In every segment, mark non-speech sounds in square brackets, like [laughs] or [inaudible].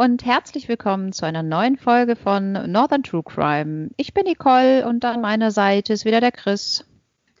Hallo und herzlich willkommen zu einer neuen Folge von Northern True Crime. Ich bin Nicole und an meiner Seite ist wieder der Chris.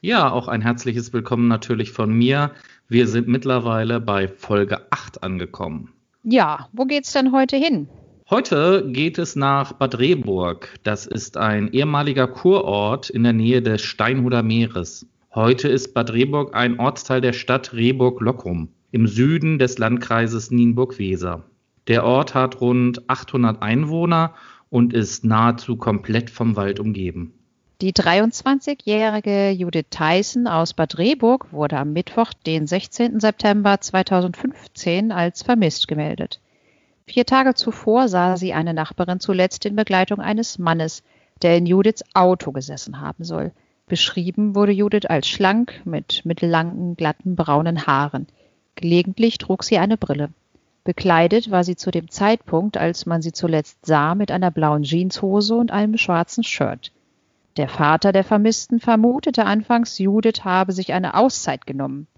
Ja, auch ein herzliches Willkommen natürlich von mir. Wir sind mittlerweile bei Folge 8 angekommen. Ja, wo geht's denn heute hin? Heute geht es nach Bad Rehburg. Das ist ein ehemaliger Kurort in der Nähe des Steinhuder Meeres. Heute ist Bad Rehburg ein Ortsteil der Stadt Rehburg-Lockrum im Süden des Landkreises Nienburg-Weser. Der Ort hat rund 800 Einwohner und ist nahezu komplett vom Wald umgeben. Die 23-jährige Judith Theissen aus Bad Rehburg wurde am Mittwoch, den 16. September 2015, als vermisst gemeldet. Vier Tage zuvor sah sie eine Nachbarin zuletzt in Begleitung eines Mannes, der in Judiths Auto gesessen haben soll. Beschrieben wurde Judith als schlank mit mittellangen, glatten, braunen Haaren. Gelegentlich trug sie eine Brille. Bekleidet war sie zu dem Zeitpunkt, als man sie zuletzt sah, mit einer blauen Jeanshose und einem schwarzen Shirt. Der Vater der Vermissten vermutete anfangs, Judith habe sich eine Auszeit genommen.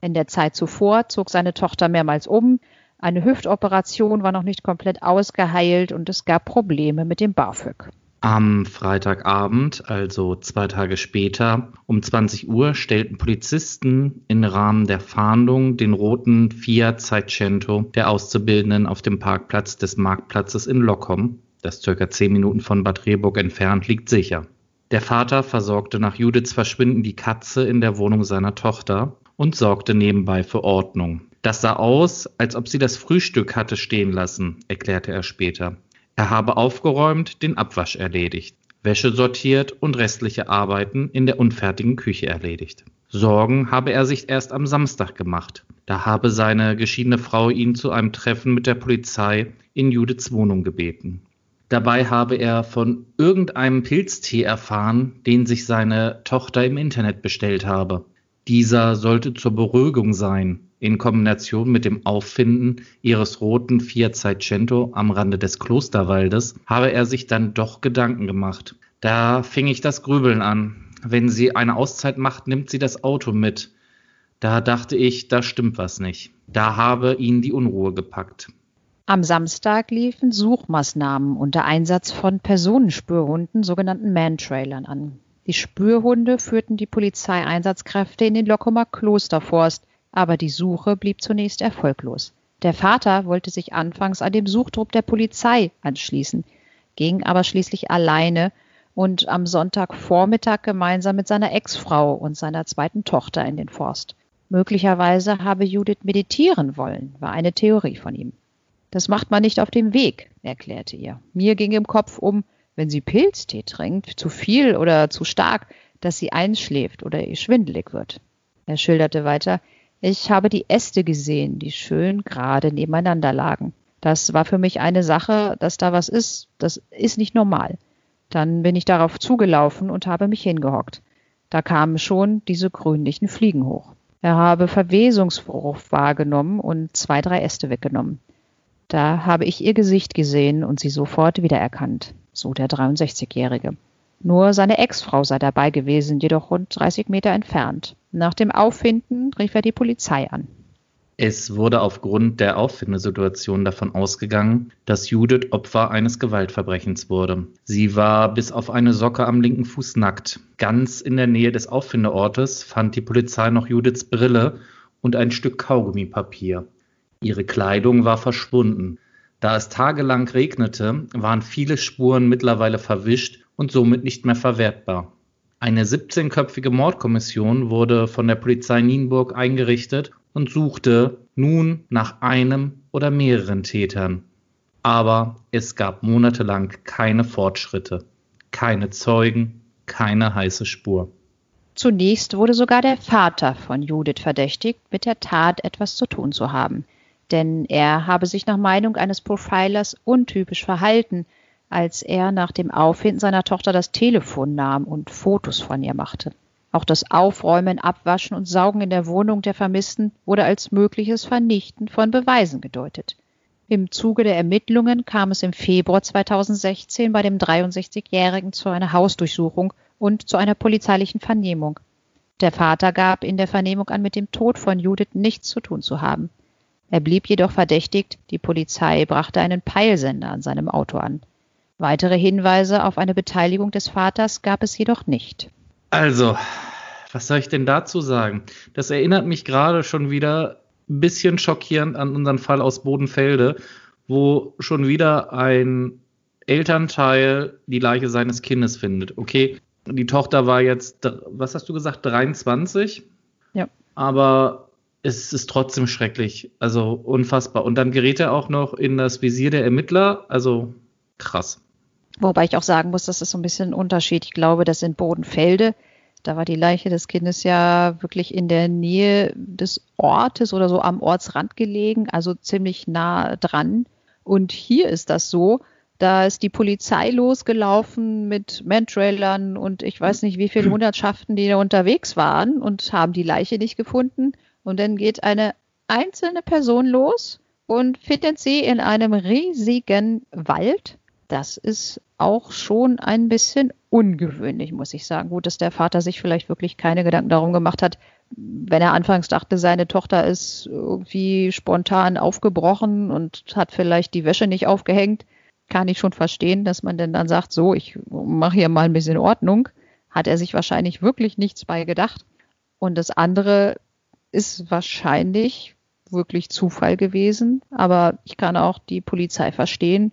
In der Zeit zuvor zog seine Tochter mehrmals um, eine Hüftoperation war noch nicht komplett ausgeheilt und es gab Probleme mit dem BAföG. Am Freitagabend, also zwei Tage später, um 20 Uhr, stellten Polizisten im Rahmen der Fahndung den roten Fiat Seicento der Auszubildenden auf dem Parkplatz des Marktplatzes in Lockom, das circa zehn Minuten von Bad Rehburg entfernt liegt, sicher. Der Vater versorgte nach Judiths Verschwinden die Katze in der Wohnung seiner Tochter und sorgte nebenbei für Ordnung. Das sah aus, als ob sie das Frühstück hatte stehen lassen, erklärte er später. Er habe aufgeräumt, den Abwasch erledigt, Wäsche sortiert und restliche Arbeiten in der unfertigen Küche erledigt. Sorgen habe er sich erst am Samstag gemacht. Da habe seine geschiedene Frau ihn zu einem Treffen mit der Polizei in Judiths Wohnung gebeten. Dabei habe er von irgendeinem Pilztee erfahren, den sich seine Tochter im Internet bestellt habe. Dieser sollte zur Beruhigung sein, in Kombination mit dem Auffinden ihres roten Fiat Seicento am Rande des Klosterwaldes habe er sich dann doch Gedanken gemacht. Da fing ich das Grübeln an. Wenn sie eine Auszeit macht, nimmt sie das Auto mit. Da dachte ich, da stimmt was nicht. Da habe ihn die Unruhe gepackt. Am Samstag liefen Suchmaßnahmen unter Einsatz von Personenspürhunden, sogenannten Man-Trailern, an. Die Spürhunde führten die Polizeieinsatzkräfte in den Lockumer Klosterforst, aber die Suche blieb zunächst erfolglos. Der Vater wollte sich anfangs an dem Suchtrupp der Polizei anschließen, ging aber schließlich alleine und am Sonntagvormittag gemeinsam mit seiner Ex-Frau und seiner zweiten Tochter in den Forst. Möglicherweise habe Judith meditieren wollen, war eine Theorie von ihm. Das macht man nicht auf dem Weg, erklärte ihr. Mir ging im Kopf um, wenn sie Pilztee trinkt, zu viel oder zu stark, dass sie einschläft oder ihr schwindelig wird. Er schilderte weiter, ich habe die Äste gesehen, die schön gerade nebeneinander lagen. Das war für mich eine Sache, dass da was ist. Das ist nicht normal. Dann bin ich darauf zugelaufen und habe mich hingehockt. Da kamen schon diese grünlichen Fliegen hoch. Er habe Verwesungsgeruch wahrgenommen und zwei, drei Äste weggenommen. Da habe ich ihr Gesicht gesehen und sie sofort wiedererkannt, so der 63-Jährige. Nur seine Ex-Frau sei dabei gewesen, jedoch rund 30 Meter entfernt. Nach dem Auffinden rief er die Polizei an. Es wurde aufgrund der Auffindesituation davon ausgegangen, dass Judith Opfer eines Gewaltverbrechens wurde. Sie war bis auf eine Socke am linken Fuß nackt. Ganz in der Nähe des Auffindeortes fand die Polizei noch Judiths Brille und ein Stück Kaugummipapier. Ihre Kleidung war verschwunden. Da es tagelang regnete, waren viele Spuren mittlerweile verwischt und somit nicht mehr verwertbar. Eine 17-köpfige Mordkommission wurde von der Polizei Nienburg eingerichtet und suchte nun nach einem oder mehreren Tätern. Aber es gab monatelang keine Fortschritte, keine Zeugen, keine heiße Spur. Zunächst wurde sogar der Vater von Judith verdächtigt, mit der Tat etwas zu tun zu haben. Denn er habe sich nach Meinung eines Profilers untypisch verhalten, als er nach dem Auffinden seiner Tochter das Telefon nahm und Fotos von ihr machte. Auch das Aufräumen, Abwaschen und Saugen in der Wohnung der Vermissten wurde als mögliches Vernichten von Beweisen gedeutet. Im Zuge der Ermittlungen kam es im Februar 2016 bei dem 63-Jährigen zu einer Hausdurchsuchung und zu einer polizeilichen Vernehmung. Der Vater gab in der Vernehmung an, mit dem Tod von Judith nichts zu tun zu haben. Er blieb jedoch verdächtigt, die Polizei brachte einen Peilsender an seinem Auto an. Weitere Hinweise auf eine Beteiligung des Vaters gab es jedoch nicht. Also, was soll ich denn dazu sagen? Das erinnert mich gerade schon wieder ein bisschen schockierend an unseren Fall aus Bodenfelde, wo schon wieder ein Elternteil die Leiche seines Kindes findet. Okay, die Tochter war jetzt, was hast du gesagt, 23? Ja. Aber es ist trotzdem schrecklich. Also unfassbar. Und dann gerät er auch noch in das Visier der Ermittler. Also krass. Wobei ich auch sagen muss, das ist so ein bisschen ein Unterschied. Ich glaube, das sind Bodenfelde. Da war die Leiche des Kindes ja wirklich in der Nähe des Ortes oder so am Ortsrand gelegen, also ziemlich nah dran. Und hier ist das so, da ist die Polizei losgelaufen mit Mantrailern und ich weiß nicht, wie viele Hundertschaften, die da unterwegs waren und haben die Leiche nicht gefunden. Und dann geht eine einzelne Person los und findet sie in einem riesigen Wald. Das ist auch schon ein bisschen ungewöhnlich, muss ich sagen. Gut, dass der Vater sich vielleicht wirklich keine Gedanken darum gemacht hat, wenn er anfangs dachte, seine Tochter ist irgendwie spontan aufgebrochen und hat vielleicht die Wäsche nicht aufgehängt, kann ich schon verstehen, dass man denn dann sagt, so, ich mache hier mal ein bisschen Ordnung. Hat er sich wahrscheinlich wirklich nichts bei gedacht. Und das andere ist wahrscheinlich wirklich Zufall gewesen. Aber ich kann auch die Polizei verstehen,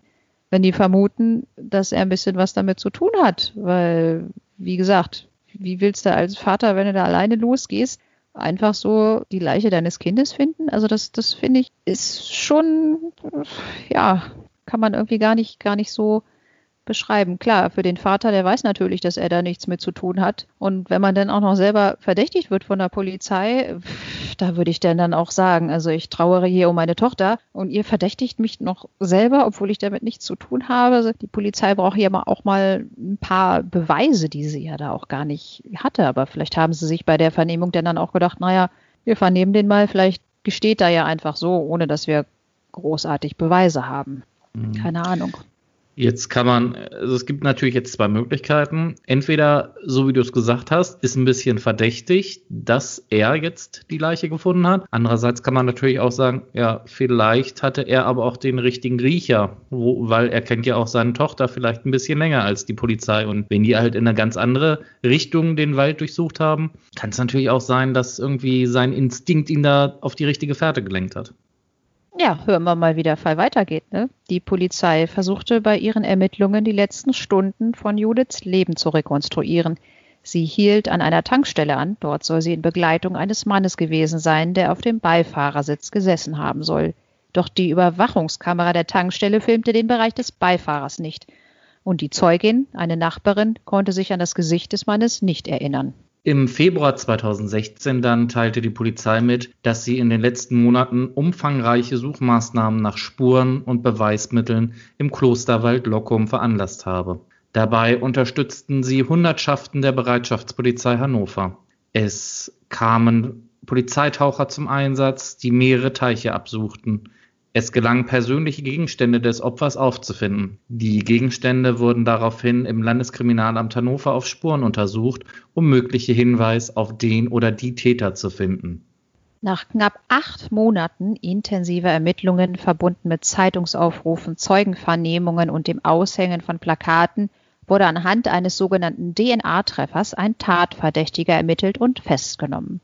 wenn die vermuten, dass er ein bisschen was damit zu tun hat. Weil, wie gesagt, wie willst du als Vater, wenn du da alleine losgehst, einfach so die Leiche deines Kindes finden? Also das, das finde ich, ist schon, ja, kann man irgendwie gar nicht, gar nicht so beschreiben. Klar, für den Vater, der weiß natürlich, dass er da nichts mit zu tun hat. Und wenn man dann auch noch selber verdächtigt wird von der Polizei, da würde ich dann dann auch sagen, also ich trauere hier um meine Tochter und ihr verdächtigt mich noch selber, obwohl ich damit nichts zu tun habe. Die Polizei braucht ja auch mal ein paar Beweise, die sie ja da auch gar nicht hatte. Aber vielleicht haben sie sich bei der Vernehmung dann, dann auch gedacht, naja, wir vernehmen den mal, vielleicht gesteht er ja einfach so, ohne dass wir großartig Beweise haben. Mhm. Keine Ahnung. Jetzt kann man, also es gibt natürlich jetzt zwei Möglichkeiten. Entweder, so wie du es gesagt hast, ist ein bisschen verdächtig, dass er jetzt die Leiche gefunden hat. Andererseits kann man natürlich auch sagen, ja, vielleicht hatte er aber auch den richtigen Riecher, wo, weil er kennt ja auch seine Tochter vielleicht ein bisschen länger als die Polizei. Und wenn die halt in eine ganz andere Richtung den Wald durchsucht haben, kann es natürlich auch sein, dass irgendwie sein Instinkt ihn da auf die richtige Fährte gelenkt hat. Ja, hören wir mal, wie der Fall weitergeht. Ne? Die Polizei versuchte bei ihren Ermittlungen die letzten Stunden von Judiths Leben zu rekonstruieren. Sie hielt an einer Tankstelle an. Dort soll sie in Begleitung eines Mannes gewesen sein, der auf dem Beifahrersitz gesessen haben soll. Doch die Überwachungskamera der Tankstelle filmte den Bereich des Beifahrers nicht. Und die Zeugin, eine Nachbarin, konnte sich an das Gesicht des Mannes nicht erinnern. Im Februar 2016 dann teilte die Polizei mit, dass sie in den letzten Monaten umfangreiche Suchmaßnahmen nach Spuren und Beweismitteln im Klosterwald Lockum veranlasst habe. Dabei unterstützten sie Hundertschaften der Bereitschaftspolizei Hannover. Es kamen Polizeitaucher zum Einsatz, die mehrere Teiche absuchten. Es gelang, persönliche Gegenstände des Opfers aufzufinden. Die Gegenstände wurden daraufhin im Landeskriminalamt Hannover auf Spuren untersucht, um mögliche Hinweise auf den oder die Täter zu finden. Nach knapp acht Monaten intensiver Ermittlungen, verbunden mit Zeitungsaufrufen, Zeugenvernehmungen und dem Aushängen von Plakaten, wurde anhand eines sogenannten DNA-Treffers ein Tatverdächtiger ermittelt und festgenommen.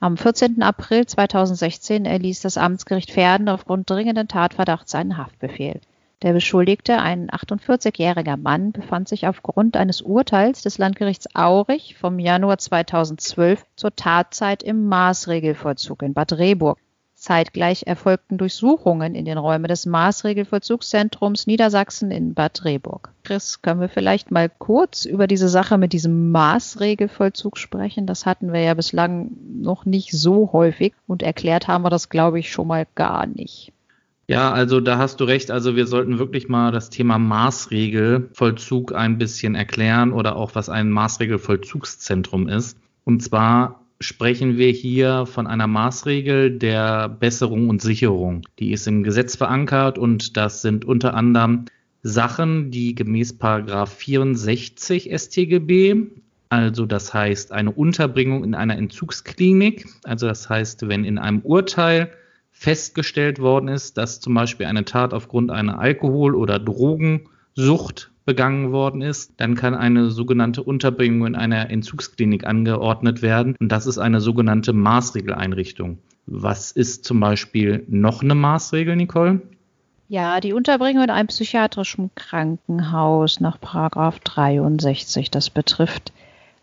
Am 14. April 2016 erließ das Amtsgericht Verden aufgrund dringenden Tatverdachts einen Haftbefehl. Der Beschuldigte, ein 48-jähriger Mann, befand sich aufgrund eines Urteils des Landgerichts Aurich vom Januar 2012 zur Tatzeit im Maßregelvollzug in Bad Rehburg. Zeitgleich erfolgten Durchsuchungen in den Räumen des Maßregelvollzugszentrums Niedersachsen in Bad Rehburg. Chris, können wir vielleicht mal kurz über diese Sache mit diesem Maßregelvollzug sprechen? Das hatten wir ja bislang noch nicht so häufig und erklärt haben wir das, glaube ich, schon mal gar nicht. Ja, also da hast du recht. Also wir sollten wirklich mal das Thema Maßregelvollzug ein bisschen erklären oder auch was ein Maßregelvollzugszentrum ist. Und zwar sprechen wir hier von einer Maßregel der Besserung und Sicherung. Die ist im Gesetz verankert und das sind unter anderem Sachen, die gemäß Paragraph 64 StGB, also das heißt eine Unterbringung in einer Entzugsklinik, also das heißt, wenn in einem Urteil festgestellt worden ist, dass zum Beispiel eine Tat aufgrund einer Alkohol- oder Drogensucht begangen worden ist, dann kann eine sogenannte Unterbringung in einer Entzugsklinik angeordnet werden. Und das ist eine sogenannte Maßregeleinrichtung. Was ist zum Beispiel noch eine Maßregel, Nicole? Ja, die Unterbringung in einem psychiatrischen Krankenhaus nach Paragraph 63. Das betrifft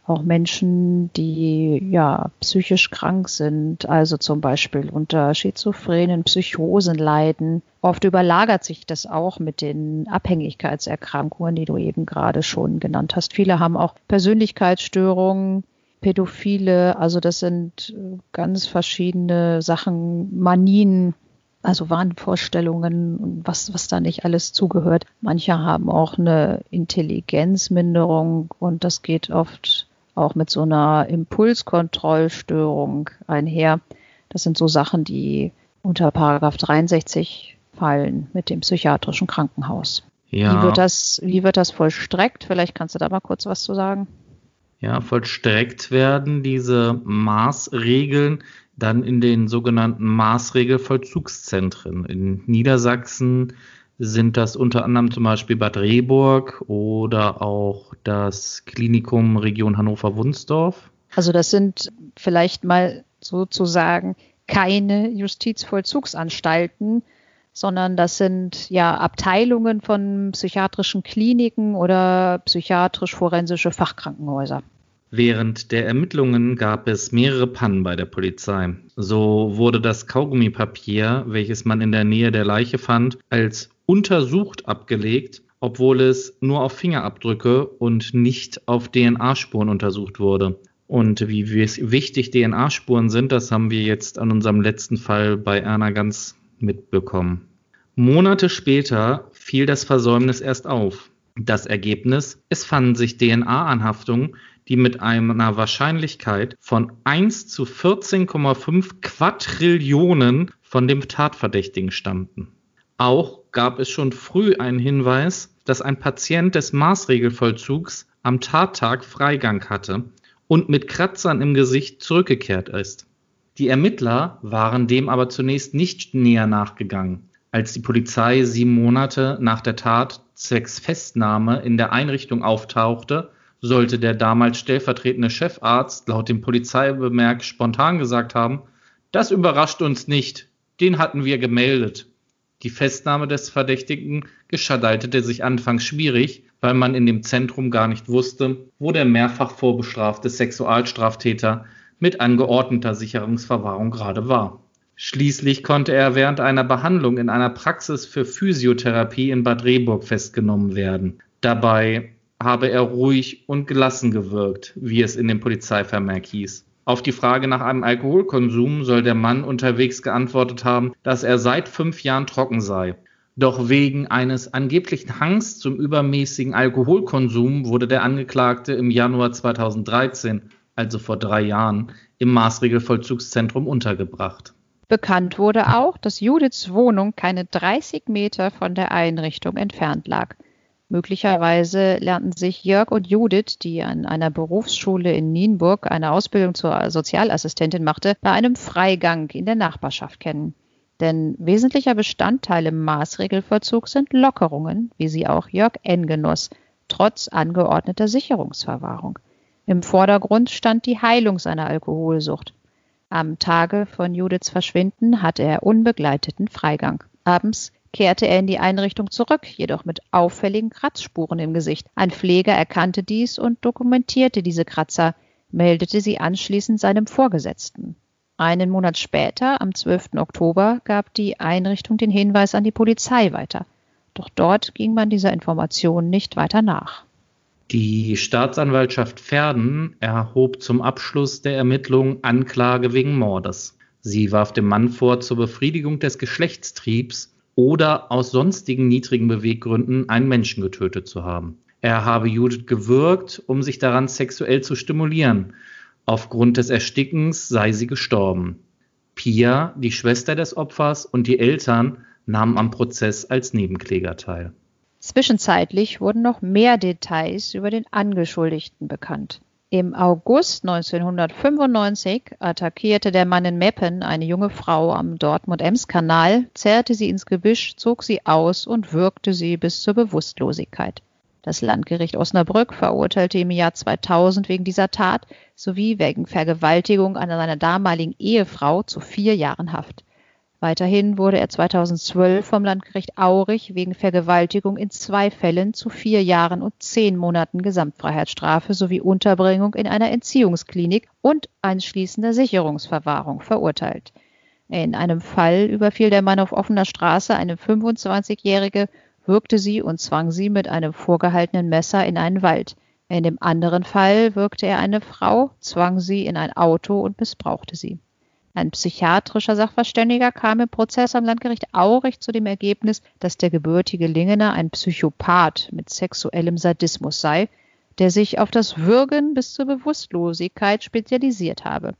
auch Menschen, die ja psychisch krank sind, also zum Beispiel unter schizophrenen Psychosen leiden. Oft überlagert sich das auch mit den Abhängigkeitserkrankungen, die du eben gerade schon genannt hast. Viele haben auch Persönlichkeitsstörungen, Pädophile, also das sind ganz verschiedene Sachen, Manien, also Wahnvorstellungen und was, was da nicht alles zugehört. Manche haben auch eine Intelligenzminderung und das geht oft auch mit so einer Impulskontrollstörung einher. Das sind so Sachen, die unter Paragraph 63 fallen mit dem psychiatrischen Krankenhaus. Ja. Wie wird das, wie wird das vollstreckt? Vielleicht kannst du da mal kurz was zu sagen. Ja, vollstreckt werden diese Maßregeln dann in den sogenannten Maßregelvollzugszentren. In Niedersachsen sind das unter anderem zum Beispiel Bad Rehburg oder auch das Klinikum Region Hannover-Wunsdorf? Also das sind vielleicht mal sozusagen keine Justizvollzugsanstalten, sondern das sind ja Abteilungen von psychiatrischen Kliniken oder psychiatrisch-forensische Fachkrankenhäuser. Während der Ermittlungen gab es mehrere Pannen bei der Polizei. So wurde das Kaugummipapier, welches man in der Nähe der Leiche fand, als untersucht abgelegt, obwohl es nur auf Fingerabdrücke und nicht auf DNA-Spuren untersucht wurde. Und wie wichtig DNA-Spuren sind, das haben wir jetzt an unserem letzten Fall bei Erna ganz mitbekommen. Monate später fiel das Versäumnis erst auf. Das Ergebnis, es fanden sich DNA-Anhaftungen, die mit einer Wahrscheinlichkeit von 1 zu 14,5 Quadrillionen von dem Tatverdächtigen stammten. Auch gab es schon früh einen Hinweis, dass ein Patient des Maßregelvollzugs am Tattag Freigang hatte und mit Kratzern im Gesicht zurückgekehrt ist. Die Ermittler waren dem aber zunächst nicht näher nachgegangen. Als die Polizei sieben Monate nach der Tat zwecks Festnahme in der Einrichtung auftauchte, sollte der damals stellvertretende Chefarzt laut dem Polizeibemerk spontan gesagt haben, das überrascht uns nicht, den hatten wir gemeldet. Die Festnahme des Verdächtigen gestaltete sich anfangs schwierig, weil man in dem Zentrum gar nicht wusste, wo der mehrfach vorbestrafte Sexualstraftäter mit angeordneter Sicherungsverwahrung gerade war. Schließlich konnte er während einer Behandlung in einer Praxis für Physiotherapie in Bad Rehburg festgenommen werden. Dabei habe er ruhig und gelassen gewirkt, wie es in dem Polizeivermerk hieß. Auf die Frage nach einem Alkoholkonsum soll der Mann unterwegs geantwortet haben, dass er seit fünf Jahren trocken sei. Doch wegen eines angeblichen Hangs zum übermäßigen Alkoholkonsum wurde der Angeklagte im Januar 2013, also vor drei Jahren, im Maßregelvollzugszentrum untergebracht. Bekannt wurde auch, dass Judiths Wohnung keine 30 Meter von der Einrichtung entfernt lag. Möglicherweise lernten sich Jörg und Judith, die an einer Berufsschule in Nienburg eine Ausbildung zur Sozialassistentin machte, bei einem Freigang in der Nachbarschaft kennen. Denn wesentlicher Bestandteil im Maßregelvollzug sind Lockerungen, wie sie auch Jörg N. genoss, trotz angeordneter Sicherungsverwahrung. Im Vordergrund stand die Heilung seiner Alkoholsucht. Am Tage von Judiths Verschwinden hatte er unbegleiteten Freigang. Abends kehrte er in die Einrichtung zurück, jedoch mit auffälligen Kratzspuren im Gesicht. Ein Pfleger erkannte dies und dokumentierte diese Kratzer, meldete sie anschließend seinem Vorgesetzten. Einen Monat später, am 12. Oktober, gab die Einrichtung den Hinweis an die Polizei weiter. Doch dort ging man dieser Information nicht weiter nach. Die Staatsanwaltschaft Verden erhob zum Abschluss der Ermittlungen Anklage wegen Mordes. Sie warf dem Mann vor, zur Befriedigung des Geschlechtstriebs oder aus sonstigen niedrigen Beweggründen einen Menschen getötet zu haben. Er habe Judith gewürgt, um sich daran sexuell zu stimulieren. Aufgrund des Erstickens sei sie gestorben. Pia, die Schwester des Opfers und die Eltern nahmen am Prozess als Nebenkläger teil. Zwischenzeitlich wurden noch mehr Details über den Angeschuldigten bekannt. Im August 1995 attackierte der Mann in Meppen eine junge Frau am Dortmund-Ems-Kanal, zerrte sie ins Gebüsch, zog sie aus und würgte sie bis zur Bewusstlosigkeit. Das Landgericht Osnabrück verurteilte im Jahr 2000 wegen dieser Tat sowie wegen Vergewaltigung an seiner damaligen Ehefrau zu vier Jahren Haft. Weiterhin wurde er 2012 vom Landgericht Aurich wegen Vergewaltigung in zwei Fällen zu vier Jahren und zehn Monaten Gesamtfreiheitsstrafe sowie Unterbringung in einer Entziehungsklinik und anschließender Sicherungsverwahrung verurteilt. In einem Fall überfiel der Mann auf offener Straße eine 25-Jährige, würgte sie und zwang sie mit einem vorgehaltenen Messer in einen Wald. In dem anderen Fall wirkte er eine Frau, zwang sie in ein Auto und missbrauchte sie. Ein psychiatrischer Sachverständiger kam im Prozess am Landgericht Aurich zu dem Ergebnis, dass der gebürtige Lingener ein Psychopath mit sexuellem Sadismus sei, der sich auf das Würgen bis zur Bewusstlosigkeit spezialisiert habe.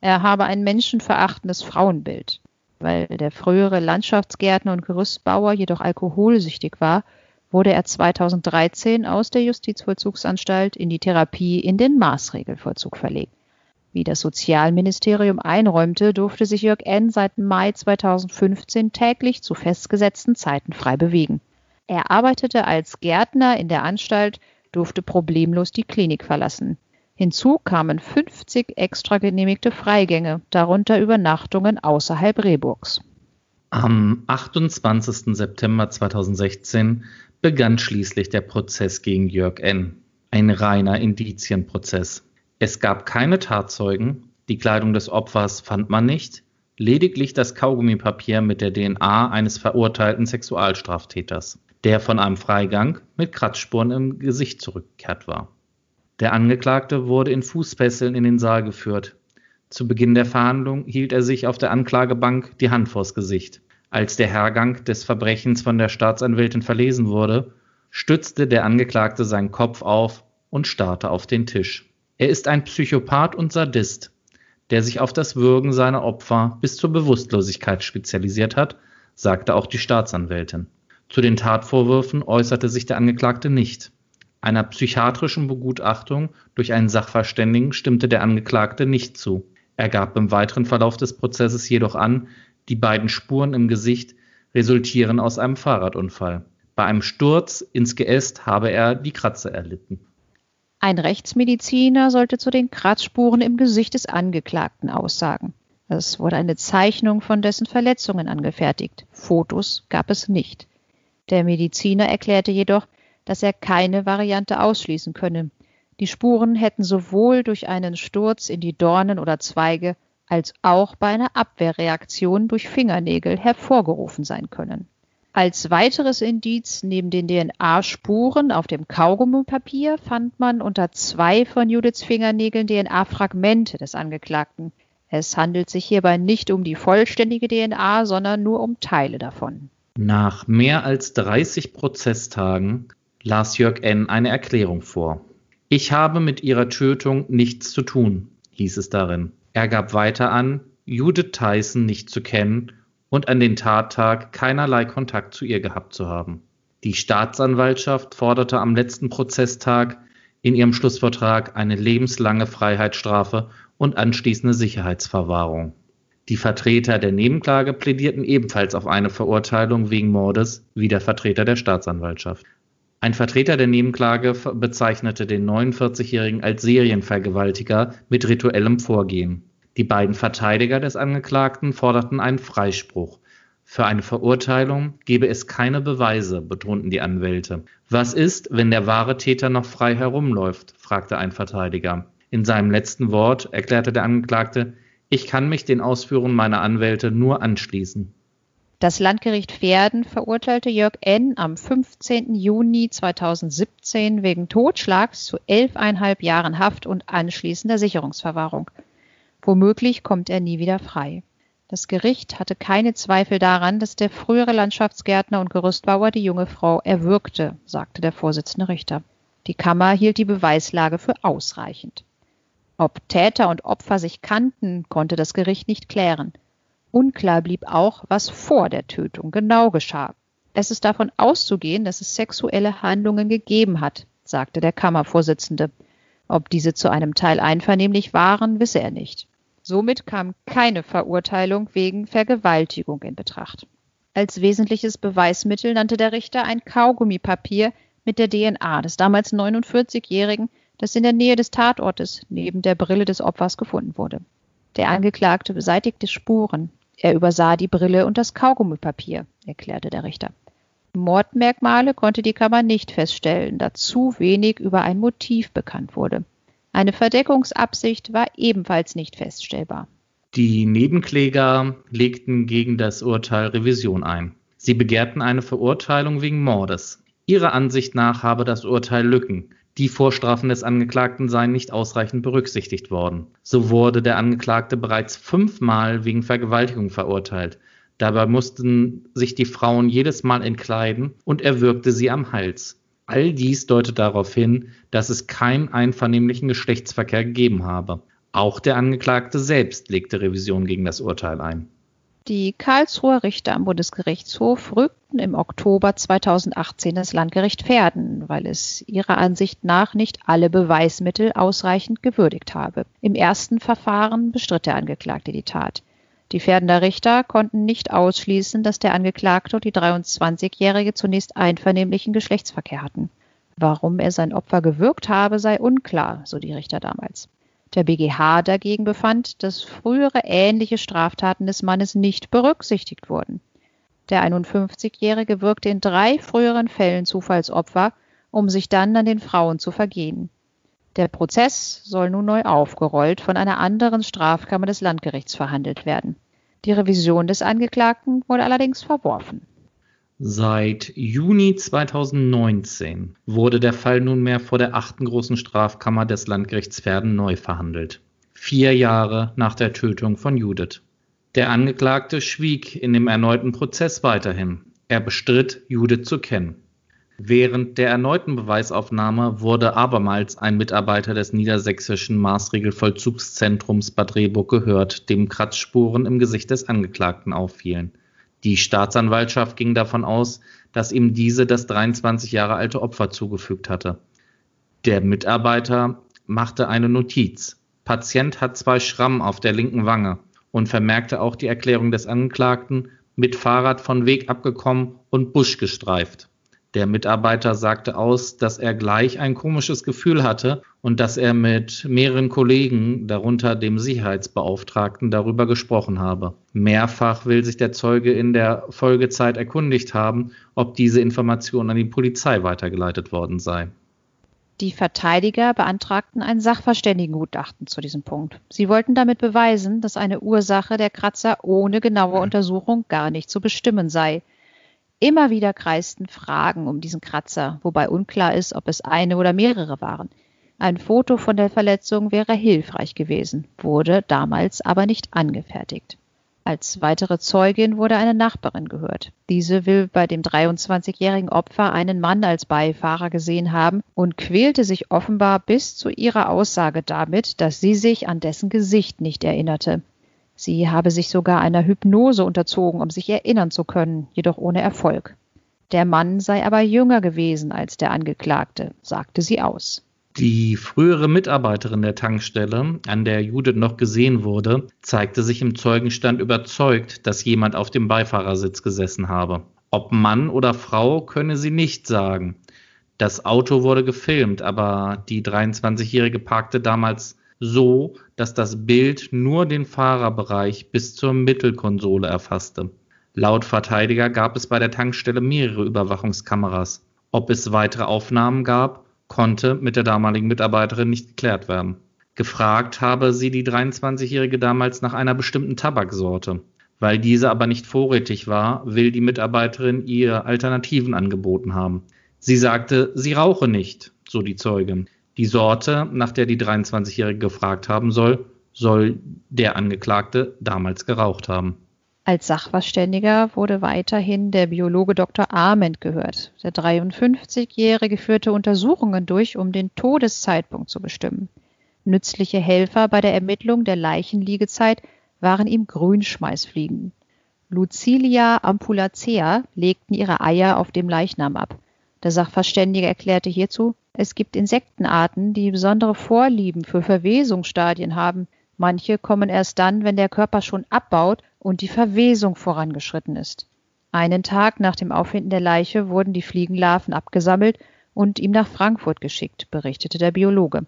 Er habe ein menschenverachtendes Frauenbild. Weil der frühere Landschaftsgärtner und Gerüstbauer jedoch alkoholsüchtig war, wurde er 2013 aus der Justizvollzugsanstalt in die Therapie in den Maßregelvollzug verlegt. Wie das Sozialministerium einräumte, durfte sich Jörg N. seit Mai 2015 täglich zu festgesetzten Zeiten frei bewegen. Er arbeitete als Gärtner in der Anstalt, durfte problemlos die Klinik verlassen. Hinzu kamen 50 extra genehmigte Freigänge, darunter Übernachtungen außerhalb Rehburgs. Am 28. September 2016 begann schließlich der Prozess gegen Jörg N. Ein reiner Indizienprozess. Es gab keine Tatzeugen, die Kleidung des Opfers fand man nicht, lediglich das Kaugummipapier mit der DNA eines verurteilten Sexualstraftäters, der von einem Freigang mit Kratzspuren im Gesicht zurückgekehrt war. Der Angeklagte wurde in Fußfesseln in den Saal geführt. Zu Beginn der Verhandlung hielt er sich auf der Anklagebank die Hand vors Gesicht. Als der Hergang des Verbrechens von der Staatsanwältin verlesen wurde, stützte der Angeklagte seinen Kopf auf und starrte auf den Tisch. Er ist ein Psychopath und Sadist, der sich auf das Würgen seiner Opfer bis zur Bewusstlosigkeit spezialisiert hat, sagte auch die Staatsanwältin. Zu den Tatvorwürfen äußerte sich der Angeklagte nicht. Einer psychiatrischen Begutachtung durch einen Sachverständigen stimmte der Angeklagte nicht zu. Er gab im weiteren Verlauf des Prozesses jedoch an, die beiden Spuren im Gesicht resultieren aus einem Fahrradunfall. Bei einem Sturz ins Geäst habe er die Kratze erlitten. Ein Rechtsmediziner sollte zu den Kratzspuren im Gesicht des Angeklagten aussagen. Es wurde eine Zeichnung von dessen Verletzungen angefertigt. Fotos gab es nicht. Der Mediziner erklärte jedoch, dass er keine Variante ausschließen könne. Die Spuren hätten sowohl durch einen Sturz in die Dornen oder Zweige als auch bei einer Abwehrreaktion durch Fingernägel hervorgerufen sein können. Als weiteres Indiz neben den DNA-Spuren auf dem Kaugummipapier fand man unter zwei von Judiths Fingernägeln DNA-Fragmente des Angeklagten. Es handelt sich hierbei nicht um die vollständige DNA, sondern nur um Teile davon. Nach mehr als 30 Prozesstagen las Jörg N. eine Erklärung vor. Ich habe mit ihrer Tötung nichts zu tun, hieß es darin. Er gab weiter an, Judith Tyson nicht zu kennen und an den Tattag keinerlei Kontakt zu ihr gehabt zu haben. Die Staatsanwaltschaft forderte am letzten Prozesstag in ihrem Schlussvertrag eine lebenslange Freiheitsstrafe und anschließende Sicherheitsverwahrung. Die Vertreter der Nebenklage plädierten ebenfalls auf eine Verurteilung wegen Mordes wie der Vertreter der Staatsanwaltschaft. Ein Vertreter der Nebenklage bezeichnete den 49-Jährigen als Serienvergewaltiger mit rituellem Vorgehen. Die beiden Verteidiger des Angeklagten forderten einen Freispruch. Für eine Verurteilung gebe es keine Beweise, betonten die Anwälte. Was ist, wenn der wahre Täter noch frei herumläuft? fragte ein Verteidiger. In seinem letzten Wort erklärte der Angeklagte, ich kann mich den Ausführungen meiner Anwälte nur anschließen. Das Landgericht Verden verurteilte Jörg N. am 15. Juni 2017 wegen Totschlags zu elfeinhalb Jahren Haft und anschließender Sicherungsverwahrung. Womöglich kommt er nie wieder frei. Das Gericht hatte keine Zweifel daran, dass der frühere Landschaftsgärtner und Gerüstbauer die junge Frau erwürgte, sagte der Vorsitzende Richter. Die Kammer hielt die Beweislage für ausreichend. Ob Täter und Opfer sich kannten, konnte das Gericht nicht klären. Unklar blieb auch, was vor der Tötung genau geschah. Es ist davon auszugehen, dass es sexuelle Handlungen gegeben hat, sagte der Kammervorsitzende. Ob diese zu einem Teil einvernehmlich waren, wisse er nicht. Somit kam keine Verurteilung wegen Vergewaltigung in Betracht. Als wesentliches Beweismittel nannte der Richter ein Kaugummipapier mit der DNA des damals 49-Jährigen, das in der Nähe des Tatortes neben der Brille des Opfers gefunden wurde. Der Angeklagte beseitigte Spuren. Er übersah die Brille und das Kaugummipapier, erklärte der Richter. Mordmerkmale konnte die Kammer nicht feststellen, da zu wenig über ein Motiv bekannt wurde. Eine Verdeckungsabsicht war ebenfalls nicht feststellbar. Die Nebenkläger legten gegen das Urteil Revision ein. Sie begehrten eine Verurteilung wegen Mordes. Ihrer Ansicht nach habe das Urteil Lücken. Die Vorstrafen des Angeklagten seien nicht ausreichend berücksichtigt worden. So wurde der Angeklagte bereits fünfmal wegen Vergewaltigung verurteilt. Dabei mussten sich die Frauen jedes Mal entkleiden und er würgte sie am Hals. All dies deutet darauf hin, dass es keinen einvernehmlichen Geschlechtsverkehr gegeben habe. Auch der Angeklagte selbst legte Revision gegen das Urteil ein. Die Karlsruher Richter am Bundesgerichtshof rügten im Oktober 2018 das Landgericht Verden, weil es ihrer Ansicht nach nicht alle Beweismittel ausreichend gewürdigt habe. Im ersten Verfahren bestritt der Angeklagte die Tat. Die Verdener Richter konnten nicht ausschließen, dass der Angeklagte und die 23-Jährige zunächst einvernehmlichen Geschlechtsverkehr hatten. Warum er sein Opfer gewürgt habe, sei unklar, so die Richter damals. Der BGH dagegen befand, dass frühere ähnliche Straftaten des Mannes nicht berücksichtigt wurden. Der 51-Jährige wirkte in drei früheren Fällen Zufallsopfer, um sich dann an den Frauen zu vergehen. Der Prozess soll nun neu aufgerollt von einer anderen Strafkammer des Landgerichts verhandelt werden. Die Revision des Angeklagten wurde allerdings verworfen. Seit Juni 2019 wurde der Fall nunmehr vor der achten großen Strafkammer des Landgerichts Verden neu verhandelt. Vier Jahre nach der Tötung von Judith. Der Angeklagte schwieg in dem erneuten Prozess weiterhin. Er bestritt, Judith zu kennen. Während der erneuten Beweisaufnahme wurde abermals ein Mitarbeiter des niedersächsischen Maßregelvollzugszentrums Bad Rehburg gehört, dem Kratzspuren im Gesicht des Angeklagten auffielen. Die Staatsanwaltschaft ging davon aus, dass ihm diese das 23 Jahre alte Opfer zugefügt hatte. Der Mitarbeiter machte eine Notiz. Patient hat zwei Schrammen auf der linken Wange und vermerkte auch die Erklärung des Angeklagten mit Fahrrad von Weg abgekommen und Busch gestreift. Der Mitarbeiter sagte aus, dass er gleich ein komisches Gefühl hatte und dass er mit mehreren Kollegen, darunter dem Sicherheitsbeauftragten, darüber gesprochen habe. Mehrfach will sich der Zeuge in der Folgezeit erkundigt haben, ob diese Information an die Polizei weitergeleitet worden sei. Die Verteidiger beantragten ein Sachverständigengutachten zu diesem Punkt. Sie wollten damit beweisen, dass eine Ursache der Kratzer ohne genaue Untersuchung gar nicht zu bestimmen sei. Immer wieder kreisten Fragen um diesen Kratzer, wobei unklar ist, ob es eine oder mehrere waren. Ein Foto von der Verletzung wäre hilfreich gewesen, wurde damals aber nicht angefertigt. Als weitere Zeugin wurde eine Nachbarin gehört. Diese will bei dem 23-jährigen Opfer einen Mann als Beifahrer gesehen haben und quälte sich offenbar bis zu ihrer Aussage damit, dass sie sich an dessen Gesicht nicht erinnerte. Sie habe sich sogar einer Hypnose unterzogen, um sich erinnern zu können, jedoch ohne Erfolg. Der Mann sei aber jünger gewesen als der Angeklagte, sagte sie aus. Die frühere Mitarbeiterin der Tankstelle, an der Judith noch gesehen wurde, zeigte sich im Zeugenstand überzeugt, dass jemand auf dem Beifahrersitz gesessen habe. Ob Mann oder Frau könne sie nicht sagen. Das Auto wurde gefilmt, aber die 23-Jährige parkte damals so, dass das Bild nur den Fahrerbereich bis zur Mittelkonsole erfasste. Laut Verteidiger gab es bei der Tankstelle mehrere Überwachungskameras. Ob es weitere Aufnahmen gab, konnte mit der damaligen Mitarbeiterin nicht geklärt werden. Gefragt habe sie die 23-Jährige damals nach einer bestimmten Tabaksorte. Weil diese aber nicht vorrätig war, will die Mitarbeiterin ihr Alternativen angeboten haben. Sie sagte, sie rauche nicht, so die Zeugin. Die Sorte, nach der die 23-Jährige gefragt haben soll, soll der Angeklagte damals geraucht haben. Als Sachverständiger wurde weiterhin der Biologe Dr. Arment gehört. Der 53-Jährige führte Untersuchungen durch, um den Todeszeitpunkt zu bestimmen. Nützliche Helfer bei der Ermittlung der Leichenliegezeit waren ihm Grünschmeißfliegen. Lucilia ampulacea legten ihre Eier auf dem Leichnam ab. Der Sachverständige erklärte hierzu, Es gibt Insektenarten, die besondere Vorlieben für Verwesungsstadien haben. Manche kommen erst dann, wenn der Körper schon abbaut und die Verwesung vorangeschritten ist. Einen Tag nach dem Auffinden der Leiche wurden die Fliegenlarven abgesammelt und ihm nach Frankfurt geschickt, berichtete der Biologe.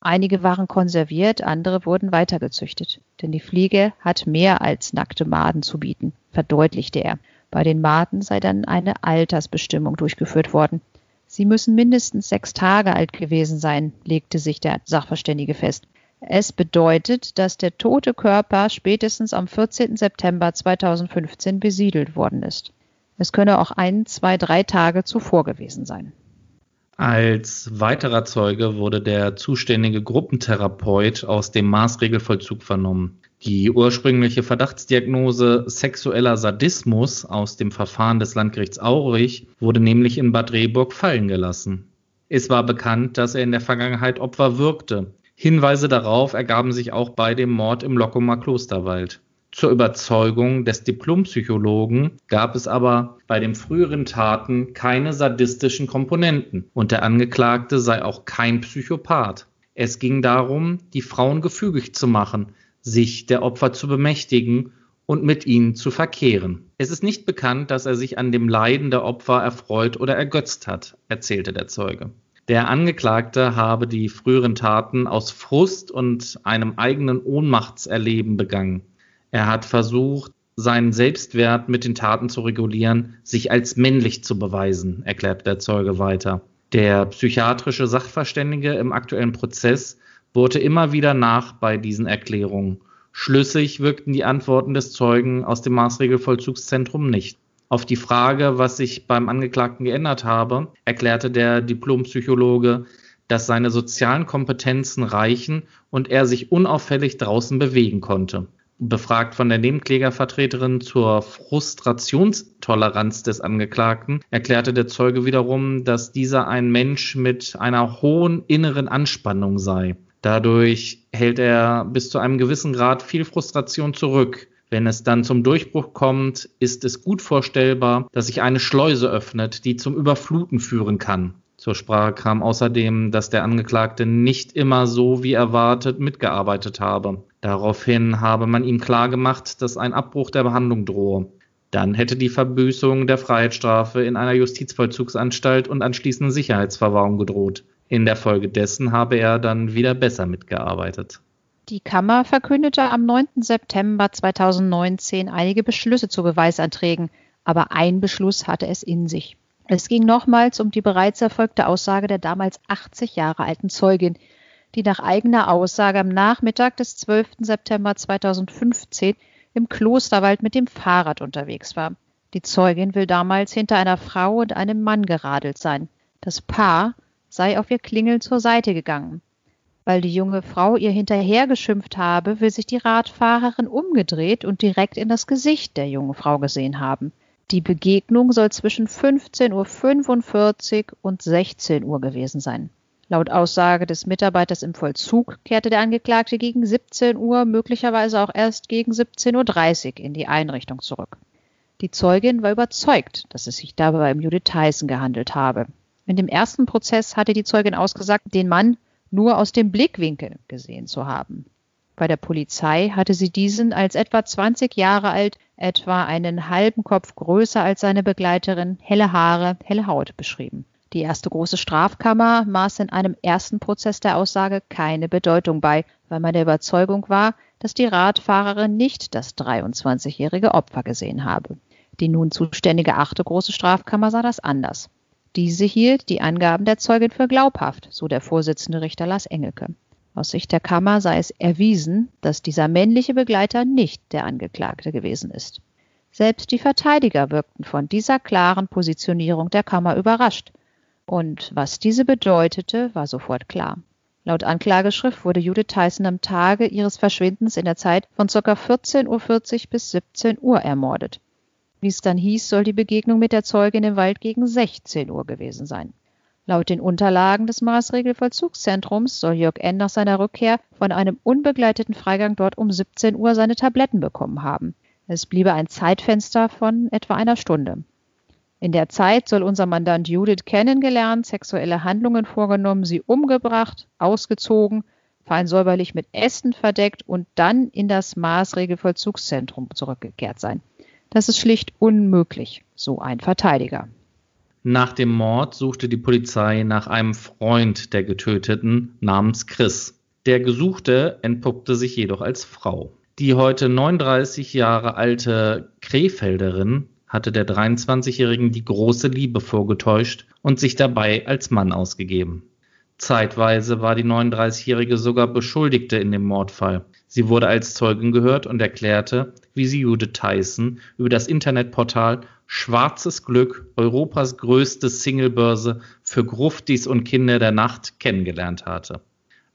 Einige waren konserviert, andere wurden weitergezüchtet. Denn die Fliege hat mehr als nackte Maden zu bieten, verdeutlichte er. Bei den Maden sei dann eine Altersbestimmung durchgeführt worden. Sie müssen mindestens sechs Tage alt gewesen sein, legte sich der Sachverständige fest. Es bedeutet, dass der tote Körper spätestens am 14. September 2015 besiedelt worden ist. Es könne auch ein, zwei, drei Tage zuvor gewesen sein. Als weiterer Zeuge wurde der zuständige Gruppentherapeut aus dem Maßregelvollzug vernommen. Die ursprüngliche Verdachtsdiagnose sexueller Sadismus aus dem Verfahren des Landgerichts Aurich wurde nämlich in Bad Rehburg fallen gelassen. Es war bekannt, dass er in der Vergangenheit Opfer wirkte. Hinweise darauf ergaben sich auch bei dem Mord im Lockumer Klosterwald. Zur Überzeugung des Diplompsychologen gab es aber bei den früheren Taten keine sadistischen Komponenten und der Angeklagte sei auch kein Psychopath. Es ging darum, die Frauen gefügig zu machen, sich der Opfer zu bemächtigen und mit ihnen zu verkehren. Es ist nicht bekannt, dass er sich an dem Leiden der Opfer erfreut oder ergötzt hat, erzählte der Zeuge. Der Angeklagte habe die früheren Taten aus Frust und einem eigenen Ohnmachtserleben begangen. Er hat versucht, seinen Selbstwert mit den Taten zu regulieren, sich als männlich zu beweisen, erklärt der Zeuge weiter. Der psychiatrische Sachverständige im aktuellen Prozess bohrte immer wieder nach bei diesen Erklärungen. Schlüssig wirkten die Antworten des Zeugen aus dem Maßregelvollzugszentrum nicht. Auf die Frage, was sich beim Angeklagten geändert habe, erklärte der Diplompsychologe, dass seine sozialen Kompetenzen reichen und er sich unauffällig draußen bewegen konnte. Befragt von der Nebenklägervertreterin zur Frustrationstoleranz des Angeklagten, erklärte der Zeuge wiederum, dass dieser ein Mensch mit einer hohen inneren Anspannung sei. Dadurch hält er bis zu einem gewissen Grad viel Frustration zurück. Wenn es dann zum Durchbruch kommt, ist es gut vorstellbar, dass sich eine Schleuse öffnet, die zum Überfluten führen kann. Zur Sprache kam außerdem, dass der Angeklagte nicht immer so wie erwartet mitgearbeitet habe. Daraufhin habe man ihm klargemacht, dass ein Abbruch der Behandlung drohe. Dann hätte die Verbüßung der Freiheitsstrafe in einer Justizvollzugsanstalt und anschließend Sicherheitsverwahrung gedroht. In der Folge dessen habe er dann wieder besser mitgearbeitet. Die Kammer verkündete am 9. September 2019 einige Beschlüsse zu Beweisanträgen, aber ein Beschluss hatte es in sich. Es ging nochmals um die bereits erfolgte Aussage der damals 80 Jahre alten Zeugin, die nach eigener Aussage am Nachmittag des 12. September 2015 im Klosterwald mit dem Fahrrad unterwegs war. Die Zeugin will damals hinter einer Frau und einem Mann geradelt sein. Das Paar sei auf ihr Klingeln zur Seite gegangen. Weil die junge Frau ihr hinterhergeschimpft habe, will sich die Radfahrerin umgedreht und direkt in das Gesicht der jungen Frau gesehen haben. Die Begegnung soll zwischen 15.45 Uhr und 16 Uhr gewesen sein. Laut Aussage des Mitarbeiters im Vollzug kehrte der Angeklagte gegen 17 Uhr, möglicherweise auch erst gegen 17.30 Uhr in die Einrichtung zurück. Die Zeugin war überzeugt, dass es sich dabei um Judith Tyson gehandelt habe. In dem ersten Prozess hatte die Zeugin ausgesagt, den Mann nur aus dem Blickwinkel gesehen zu haben. Bei der Polizei hatte sie diesen als etwa 20 Jahre alt, etwa einen halben Kopf größer als seine Begleiterin, helle Haare, helle Haut beschrieben. Die erste große Strafkammer maß in einem ersten Prozess der Aussage keine Bedeutung bei, weil man der Überzeugung war, dass die Radfahrerin nicht das 23-jährige Opfer gesehen habe. Die nun zuständige achte große Strafkammer sah das anders. Diese hielt die Angaben der Zeugin für glaubhaft, so der Vorsitzende Richter Lars Engelke. Aus Sicht der Kammer sei es erwiesen, dass dieser männliche Begleiter nicht der Angeklagte gewesen ist. Selbst die Verteidiger wirkten von dieser klaren Positionierung der Kammer überrascht. Und was diese bedeutete, war sofort klar. Laut Anklageschrift wurde Judith Tyson am Tage ihres Verschwindens in der Zeit von ca. 14.40 Uhr bis 17 Uhr ermordet. Wie es dann hieß, soll die Begegnung mit der Zeugin im Wald gegen 16 Uhr gewesen sein. Laut den Unterlagen des Maßregelvollzugszentrums soll Jörg N. nach seiner Rückkehr von einem unbegleiteten Freigang dort um 17 Uhr seine Tabletten bekommen haben. Es bliebe ein Zeitfenster von etwa einer Stunde. In der Zeit soll unser Mandant Judith kennengelernt, sexuelle Handlungen vorgenommen, sie umgebracht, ausgezogen, fein säuberlich mit Ästen verdeckt und dann in das Maßregelvollzugszentrum zurückgekehrt sein. Das ist schlicht unmöglich, so ein Verteidiger. Nach dem Mord suchte die Polizei nach einem Freund der Getöteten namens Chris. Der Gesuchte entpuppte sich jedoch als Frau. Die heute 39 Jahre alte Krefelderin hatte der 23-Jährigen die große Liebe vorgetäuscht und sich dabei als Mann ausgegeben. Zeitweise war die 39-Jährige sogar Beschuldigte in dem Mordfall. Sie wurde als Zeugin gehört und erklärte, wie sie Judith Tyson über das Internetportal Schwarzes Glück, Europas größte Singlebörse für Gruftis und Kinder der Nacht kennengelernt hatte.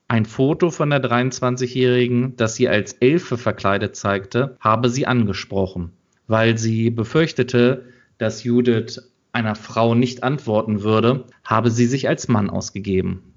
Ein Foto von der 23-Jährigen, das sie als Elfe verkleidet zeigte, habe sie angesprochen, weil sie befürchtete, dass Judith einer Frau nicht antworten würde, habe sie sich als Mann ausgegeben.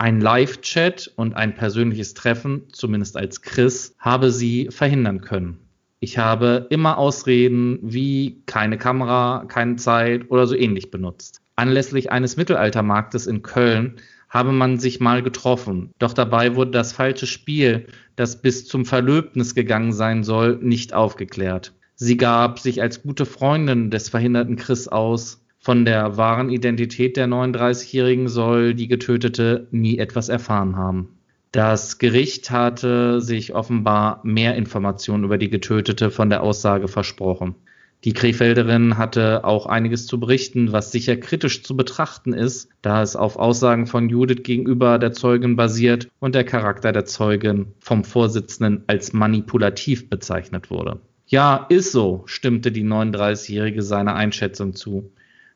Ein Live-Chat und ein persönliches Treffen, zumindest als Chris, habe sie verhindern können. Ich habe immer Ausreden wie keine Kamera, keine Zeit oder so ähnlich benutzt. Anlässlich eines Mittelaltermarktes in Köln habe man sich mal getroffen. Doch dabei wurde das falsche Spiel, das bis zum Verlöbnis gegangen sein soll, nicht aufgeklärt. Sie gab sich als gute Freundin des verhinderten Chris aus. Von der wahren Identität der 39-Jährigen soll die Getötete nie etwas erfahren haben. Das Gericht hatte sich offenbar mehr Informationen über die Getötete von der Aussage versprochen. Die Krefelderin hatte auch einiges zu berichten, was sicher kritisch zu betrachten ist, da es auf Aussagen von Judith gegenüber der Zeugin basiert und der Charakter der Zeugin vom Vorsitzenden als manipulativ bezeichnet wurde. Ja, ist so, stimmte die 39-Jährige seiner Einschätzung zu.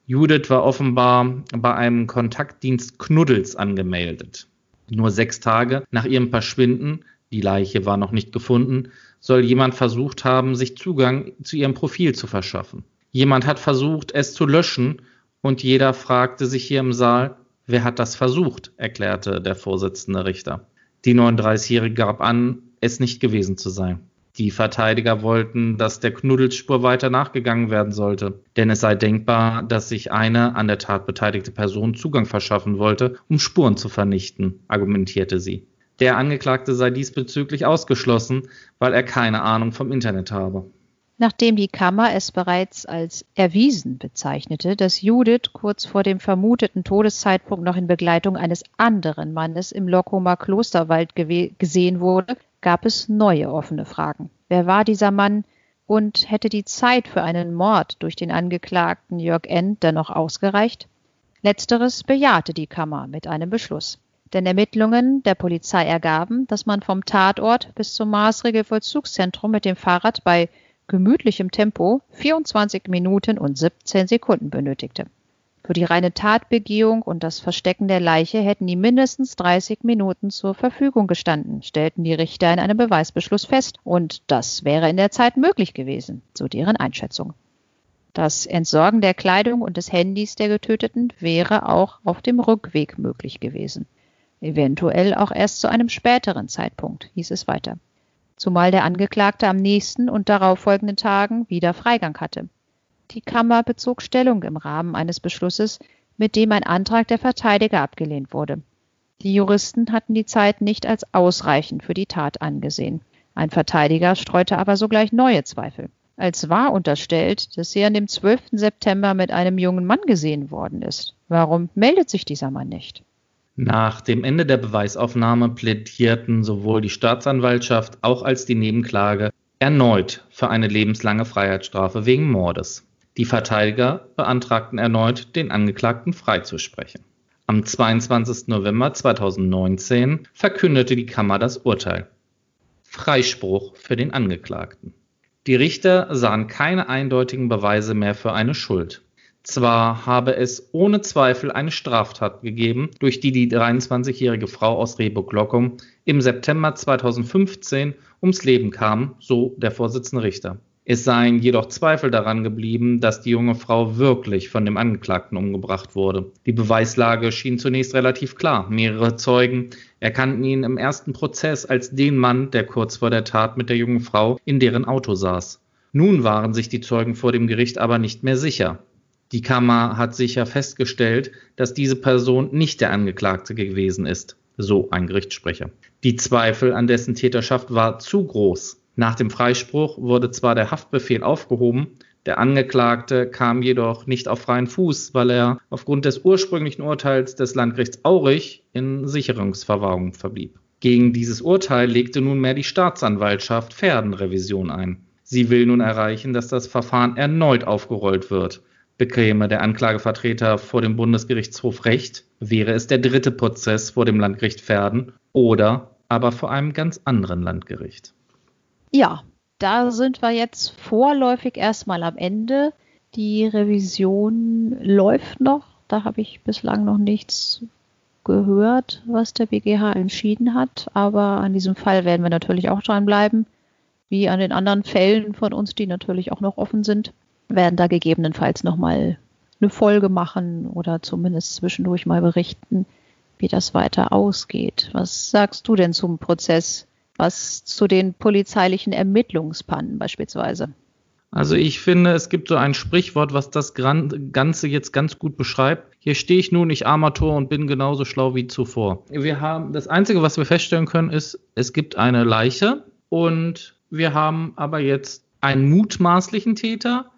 Judith war offenbar bei einem Kontaktdienst Knuddels angemeldet. Nur sechs Tage nach ihrem Verschwinden, die Leiche war noch nicht gefunden, soll jemand versucht haben, sich Zugang zu ihrem Profil zu verschaffen. Jemand hat versucht, es zu löschen, und jeder fragte sich hier im Saal, wer hat das versucht, erklärte der Vorsitzende Richter. Die 39-Jährige gab an, es nicht gewesen zu sein. Die Verteidiger wollten, dass der Knuddelsspur weiter nachgegangen werden sollte, denn es sei denkbar, dass sich eine an der Tat beteiligte Person Zugang verschaffen wollte, um Spuren zu vernichten, argumentierte sie. Der Angeklagte sei diesbezüglich ausgeschlossen, weil er keine Ahnung vom Internet habe. Nachdem die Kammer es bereits als erwiesen bezeichnete, dass Judith kurz vor dem vermuteten Todeszeitpunkt noch in Begleitung eines anderen Mannes im Lockumer Klosterwald gesehen wurde, gab es neue offene Fragen. Wer war dieser Mann und hätte die Zeit für einen Mord durch den Angeklagten Jörg N. dennoch ausgereicht? Letzteres bejahte die Kammer mit einem Beschluss. Denn Ermittlungen der Polizei ergaben, dass man vom Tatort bis zum Maßregelvollzugszentrum mit dem Fahrrad bei gemütlichem Tempo 24 Minuten und 17 Sekunden benötigte. Für die reine Tatbegehung und das Verstecken der Leiche hätten ihm mindestens 30 Minuten zur Verfügung gestanden, stellten die Richter in einem Beweisbeschluss fest, und das wäre in der Zeit möglich gewesen, so deren Einschätzung. Das Entsorgen der Kleidung und des Handys der Getöteten wäre auch auf dem Rückweg möglich gewesen. Eventuell auch erst zu einem späteren Zeitpunkt, hieß es weiter. Zumal der Angeklagte am nächsten und darauf folgenden Tagen wieder Freigang hatte. Die Kammer bezog Stellung im Rahmen eines Beschlusses, mit dem ein Antrag der Verteidiger abgelehnt wurde. Die Juristen hatten die Zeit nicht als ausreichend für die Tat angesehen. Ein Verteidiger streute aber sogleich neue Zweifel. Als wahr unterstellt, dass sie an dem 12. September mit einem jungen Mann gesehen worden ist. Warum meldet sich dieser Mann nicht? Nach dem Ende der Beweisaufnahme plädierten sowohl die Staatsanwaltschaft auch als die Nebenklage erneut für eine lebenslange Freiheitsstrafe wegen Mordes. Die Verteidiger beantragten erneut, den Angeklagten freizusprechen. Am 22. November 2019 verkündete die Kammer das Urteil. Freispruch für den Angeklagten. Die Richter sahen keine eindeutigen Beweise mehr für eine Schuld. Zwar habe es ohne Zweifel eine Straftat gegeben, durch die die 23-jährige Frau aus Rehburg-Lockum im September 2015 ums Leben kam, so der Vorsitzende Richter. Es seien jedoch Zweifel daran geblieben, dass die junge Frau wirklich von dem Angeklagten umgebracht wurde. Die Beweislage schien zunächst relativ klar. Mehrere Zeugen erkannten ihn im ersten Prozess als den Mann, der kurz vor der Tat mit der jungen Frau in deren Auto saß. Nun waren sich die Zeugen vor dem Gericht aber nicht mehr sicher. Die Kammer hat sicher festgestellt, dass diese Person nicht der Angeklagte gewesen ist, so ein Gerichtssprecher. Die Zweifel an dessen Täterschaft war zu groß. Nach dem Freispruch wurde zwar der Haftbefehl aufgehoben, der Angeklagte kam jedoch nicht auf freien Fuß, weil er aufgrund des ursprünglichen Urteils des Landgerichts Aurich in Sicherungsverwahrung verblieb. Gegen dieses Urteil legte nunmehr die Staatsanwaltschaft Pferdenrevision ein. Sie will nun erreichen, dass das Verfahren erneut aufgerollt wird. Bekäme der Anklagevertreter vor dem Bundesgerichtshof Recht, wäre es der dritte Prozess vor dem Landgericht Pferden oder aber vor einem ganz anderen Landgericht. Ja, da sind wir jetzt vorläufig erstmal am Ende. Die Revision läuft noch. Da habe ich bislang noch nichts gehört, was der BGH entschieden hat. Aber an diesem Fall werden wir natürlich auch dranbleiben. Wie an den anderen Fällen von uns, die natürlich auch noch offen sind werden da gegebenenfalls nochmal eine Folge machen oder zumindest zwischendurch mal berichten, wie das weiter ausgeht. Was sagst du denn zum Prozess? Was zu den polizeilichen Ermittlungspannen beispielsweise? Also ich finde, es gibt so ein Sprichwort, was das Ganze jetzt ganz gut beschreibt. Hier stehe ich nun, ich armer Tor und bin genauso schlau wie zuvor. Wir haben, das Einzige, was wir feststellen können, ist, es gibt eine Leiche und wir haben aber jetzt einen mutmaßlichen Täter,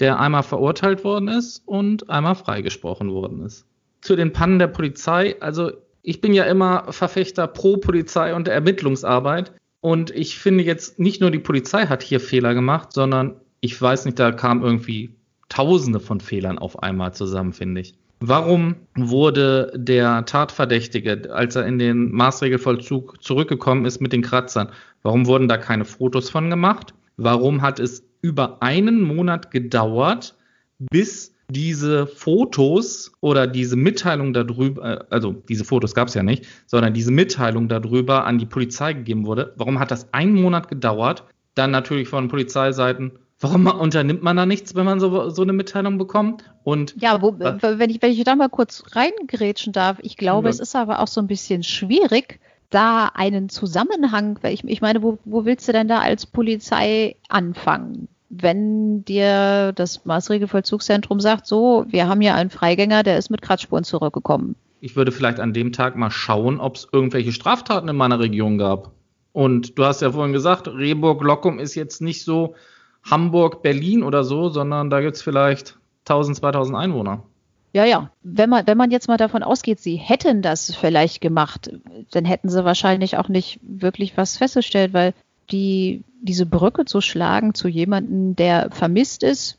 der einmal verurteilt worden ist und einmal freigesprochen worden ist. Zu den Pannen der Polizei, also ich bin ja immer Verfechter pro Polizei und der Ermittlungsarbeit. Und ich finde jetzt, nicht nur die Polizei hat hier Fehler gemacht, sondern ich weiß nicht, da kamen irgendwie Tausende von Fehlern auf einmal zusammen, finde ich. Warum wurde der Tatverdächtige, als er in den Maßregelvollzug zurückgekommen ist mit den Kratzern, warum wurden da keine Fotos von gemacht? Warum hat es über einen Monat gedauert, bis diese Fotos oder diese Mitteilung darüber, äh, also diese Fotos gab es ja nicht, sondern diese Mitteilung darüber an die Polizei gegeben wurde. Warum hat das einen Monat gedauert? Dann natürlich von Polizeiseiten, warum unternimmt man da nichts, wenn man so, so eine Mitteilung bekommt? Und ja, wo, wenn, ich, wenn ich da mal kurz reingrätschen darf, ich glaube, ja. es ist aber auch so ein bisschen schwierig, da einen Zusammenhang, ich, ich meine, wo, wo willst du denn da als Polizei anfangen? Wenn dir das Maßregelvollzugszentrum sagt, so, wir haben ja einen Freigänger, der ist mit Kratzspuren zurückgekommen. Ich würde vielleicht an dem Tag mal schauen, ob es irgendwelche Straftaten in meiner Region gab. Und du hast ja vorhin gesagt, Rehburg-Lockum ist jetzt nicht so Hamburg, Berlin oder so, sondern da gibt es vielleicht 1000, 2000 Einwohner. Ja, ja. Wenn man, wenn man jetzt mal davon ausgeht, sie hätten das vielleicht gemacht, dann hätten sie wahrscheinlich auch nicht wirklich was festgestellt, weil die, diese Brücke zu schlagen zu jemandem, der vermisst ist,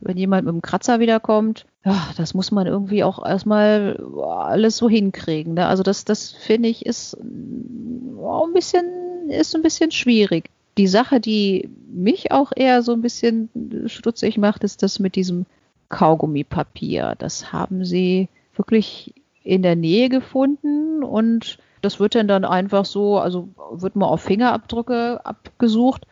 wenn jemand mit dem Kratzer wiederkommt, ja, das muss man irgendwie auch erstmal alles so hinkriegen. Ne? Also das, das finde ich ist ein bisschen, ist ein bisschen schwierig. Die Sache, die mich auch eher so ein bisschen stutzig macht, ist das mit diesem Kaugummipapier. Das haben sie wirklich in der Nähe gefunden und das wird dann, dann einfach so, also wird mal auf Fingerabdrücke abgesucht.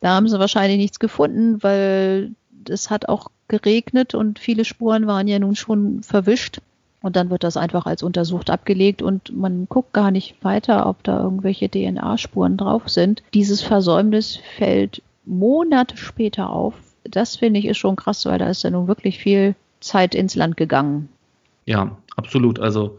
Da haben sie wahrscheinlich nichts gefunden, weil es hat auch geregnet und viele Spuren waren ja nun schon verwischt. Und dann wird das einfach als untersucht abgelegt und man guckt gar nicht weiter, ob da irgendwelche DNA-Spuren drauf sind. Dieses Versäumnis fällt Monate später auf das finde ich ist schon krass, weil da ist ja nun wirklich viel Zeit ins Land gegangen. Ja, absolut. Also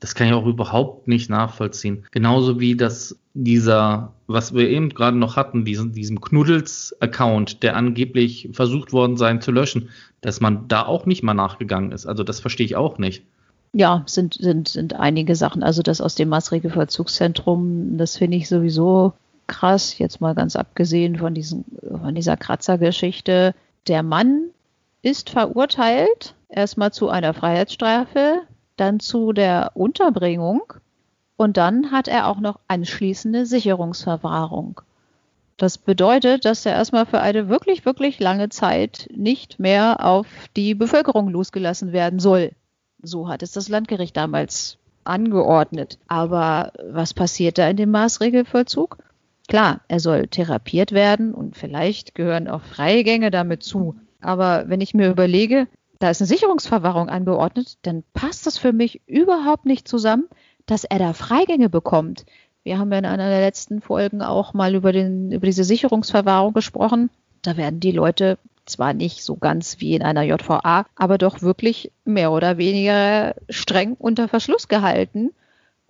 das kann ich auch überhaupt nicht nachvollziehen. Genauso wie das dieser, was wir eben gerade noch hatten, diesen, diesem Knuddels-Account, der angeblich versucht worden sein zu löschen, dass man da auch nicht mal nachgegangen ist. Also das verstehe ich auch nicht. Ja, sind, sind, sind einige Sachen. Also das aus dem Maßregelvollzugszentrum, das finde ich sowieso krass, jetzt mal ganz abgesehen von, diesen, von dieser Kratzergeschichte. Der Mann ist verurteilt, erstmal zu einer Freiheitsstrafe, dann zu der Unterbringung und dann hat er auch noch anschließende Sicherungsverwahrung. Das bedeutet, dass er erstmal für eine wirklich, wirklich lange Zeit nicht mehr auf die Bevölkerung losgelassen werden soll. So hat es das Landgericht damals angeordnet. Aber was passiert da in dem Maßregelvollzug? Klar, er soll therapiert werden und vielleicht gehören auch Freigänge damit zu. Aber wenn ich mir überlege, da ist eine Sicherungsverwahrung angeordnet, dann passt das für mich überhaupt nicht zusammen, dass er da Freigänge bekommt. Wir haben ja in einer der letzten Folgen auch mal über, den, über diese Sicherungsverwahrung gesprochen. Da werden die Leute zwar nicht so ganz wie in einer JVA, aber doch wirklich mehr oder weniger streng unter Verschluss gehalten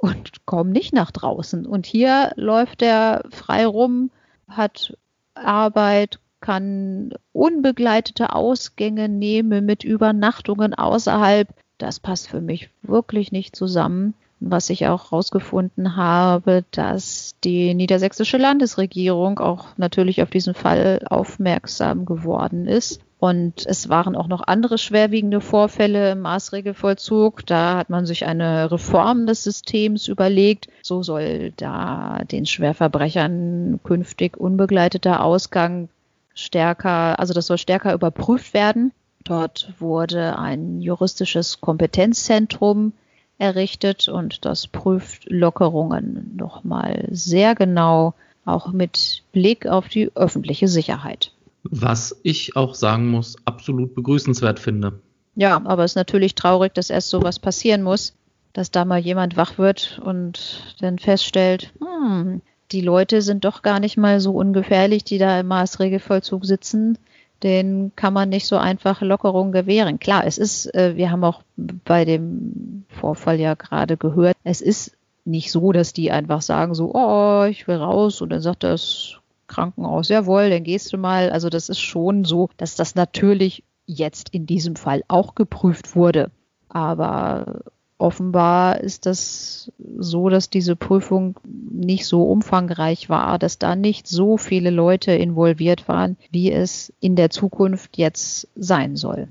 und kommen nicht nach draußen. Und hier läuft er frei rum, hat Arbeit, kann unbegleitete Ausgänge nehmen mit Übernachtungen außerhalb. Das passt für mich wirklich nicht zusammen. Was ich auch herausgefunden habe, dass die niedersächsische Landesregierung auch natürlich auf diesen Fall aufmerksam geworden ist. Und es waren auch noch andere schwerwiegende Vorfälle im Maßregelvollzug. Da hat man sich eine Reform des Systems überlegt. So soll da den Schwerverbrechern künftig unbegleiteter Ausgang stärker, also das soll stärker überprüft werden. Dort wurde ein juristisches Kompetenzzentrum errichtet und das prüft Lockerungen nochmal sehr genau, auch mit Blick auf die öffentliche Sicherheit. Was ich auch sagen muss, absolut begrüßenswert finde. Ja, aber es ist natürlich traurig, dass erst sowas passieren muss, dass da mal jemand wach wird und dann feststellt, hm, die Leute sind doch gar nicht mal so ungefährlich, die da im Maßregelvollzug sitzen. Den kann man nicht so einfach Lockerung gewähren. Klar, es ist, äh, wir haben auch bei dem Vorfall ja gerade gehört, es ist nicht so, dass die einfach sagen so, oh, ich will raus und dann sagt das Krankenhaus, jawohl, dann gehst du mal. Also das ist schon so, dass das natürlich jetzt in diesem Fall auch geprüft wurde. Aber offenbar ist das so, dass diese Prüfung nicht so umfangreich war, dass da nicht so viele Leute involviert waren, wie es in der Zukunft jetzt sein soll.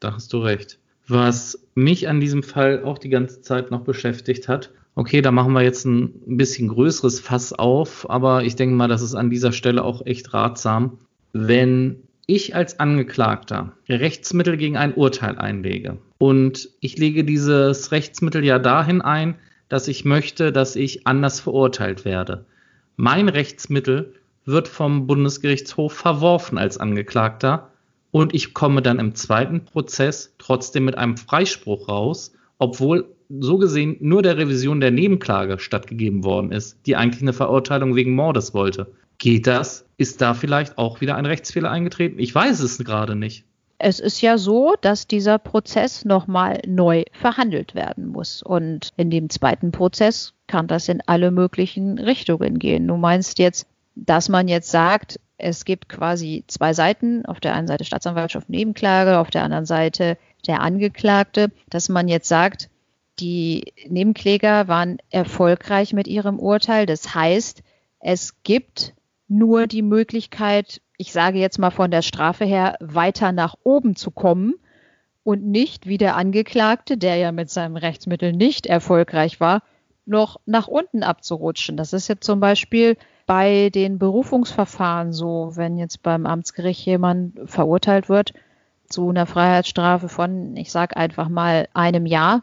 Da hast du recht. Was mich an diesem Fall auch die ganze Zeit noch beschäftigt hat, okay, da machen wir jetzt ein bisschen größeres Fass auf, aber ich denke mal, das ist an dieser Stelle auch echt ratsam, wenn ich als Angeklagter Rechtsmittel gegen ein Urteil einlege und ich lege dieses Rechtsmittel ja dahin ein, dass ich möchte, dass ich anders verurteilt werde. Mein Rechtsmittel wird vom Bundesgerichtshof verworfen als Angeklagter und ich komme dann im zweiten Prozess trotzdem mit einem Freispruch raus, obwohl so gesehen nur der Revision der Nebenklage stattgegeben worden ist, die eigentlich eine Verurteilung wegen Mordes wollte. Geht das? Ist da vielleicht auch wieder ein Rechtsfehler eingetreten? Ich weiß es gerade nicht. Es ist ja so, dass dieser Prozess nochmal neu verhandelt werden muss. Und in dem zweiten Prozess kann das in alle möglichen Richtungen gehen. Du meinst jetzt, dass man jetzt sagt, es gibt quasi zwei Seiten, auf der einen Seite Staatsanwaltschaft Nebenklage, auf der anderen Seite der Angeklagte, dass man jetzt sagt, die Nebenkläger waren erfolgreich mit ihrem Urteil. Das heißt, es gibt nur die Möglichkeit, ich sage jetzt mal von der Strafe her, weiter nach oben zu kommen und nicht wie der Angeklagte, der ja mit seinem Rechtsmittel nicht erfolgreich war, noch nach unten abzurutschen. Das ist jetzt zum Beispiel bei den Berufungsverfahren so, wenn jetzt beim Amtsgericht jemand verurteilt wird zu einer Freiheitsstrafe von, ich sage einfach mal, einem Jahr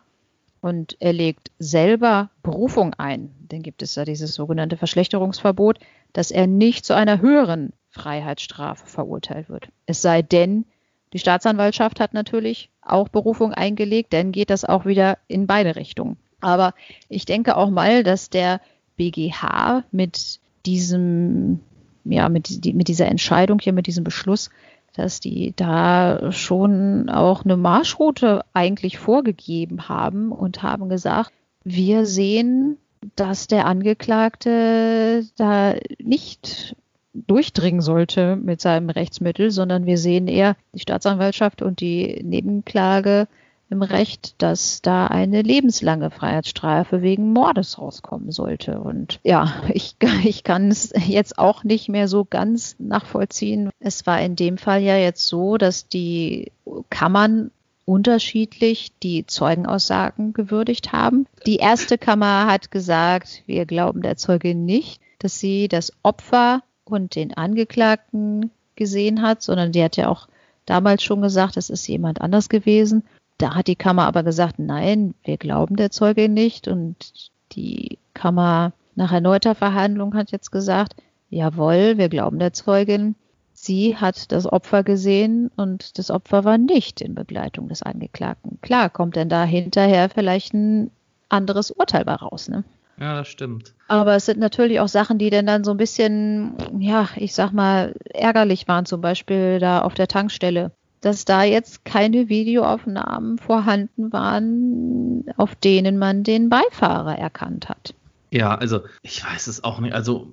und er legt selber Berufung ein, dann gibt es ja dieses sogenannte Verschlechterungsverbot, dass er nicht zu einer höheren Freiheitsstrafe verurteilt wird. Es sei denn, die Staatsanwaltschaft hat natürlich auch Berufung eingelegt, dann geht das auch wieder in beide Richtungen. Aber ich denke auch mal, dass der BGH mit diesem, ja, mit, mit dieser Entscheidung hier, mit diesem Beschluss, dass die da schon auch eine Marschroute eigentlich vorgegeben haben und haben gesagt, wir sehen, dass der Angeklagte da nicht durchdringen sollte mit seinem Rechtsmittel, sondern wir sehen eher die Staatsanwaltschaft und die Nebenklage im Recht, dass da eine lebenslange Freiheitsstrafe wegen Mordes rauskommen sollte. Und ja, ich, [laughs] ich kann es jetzt auch nicht mehr so ganz nachvollziehen. Es war in dem Fall ja jetzt so, dass die Kammern unterschiedlich die Zeugenaussagen gewürdigt haben. Die erste Kammer hat gesagt, wir glauben der Zeuge nicht, dass sie das Opfer und den Angeklagten gesehen hat, sondern die hat ja auch damals schon gesagt, es ist jemand anders gewesen. Da hat die Kammer aber gesagt, nein, wir glauben der Zeuge nicht. Und die Kammer nach erneuter Verhandlung hat jetzt gesagt, jawohl, wir glauben der Zeugin. Sie hat das Opfer gesehen und das Opfer war nicht in Begleitung des Angeklagten. Klar, kommt denn da hinterher vielleicht ein anderes Urteil bei raus, ne? Ja, das stimmt. Aber es sind natürlich auch Sachen, die denn dann so ein bisschen, ja, ich sag mal, ärgerlich waren, zum Beispiel da auf der Tankstelle. Dass da jetzt keine Videoaufnahmen vorhanden waren, auf denen man den Beifahrer erkannt hat. Ja, also ich weiß es auch nicht. Also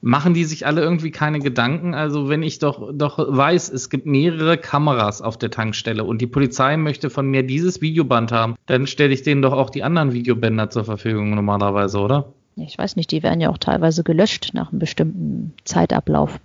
machen die sich alle irgendwie keine Gedanken? Also wenn ich doch, doch weiß, es gibt mehrere Kameras auf der Tankstelle und die Polizei möchte von mir dieses Videoband haben, dann stelle ich denen doch auch die anderen Videobänder zur Verfügung normalerweise, oder? Ich weiß nicht, die werden ja auch teilweise gelöscht nach einem bestimmten Zeitablauf.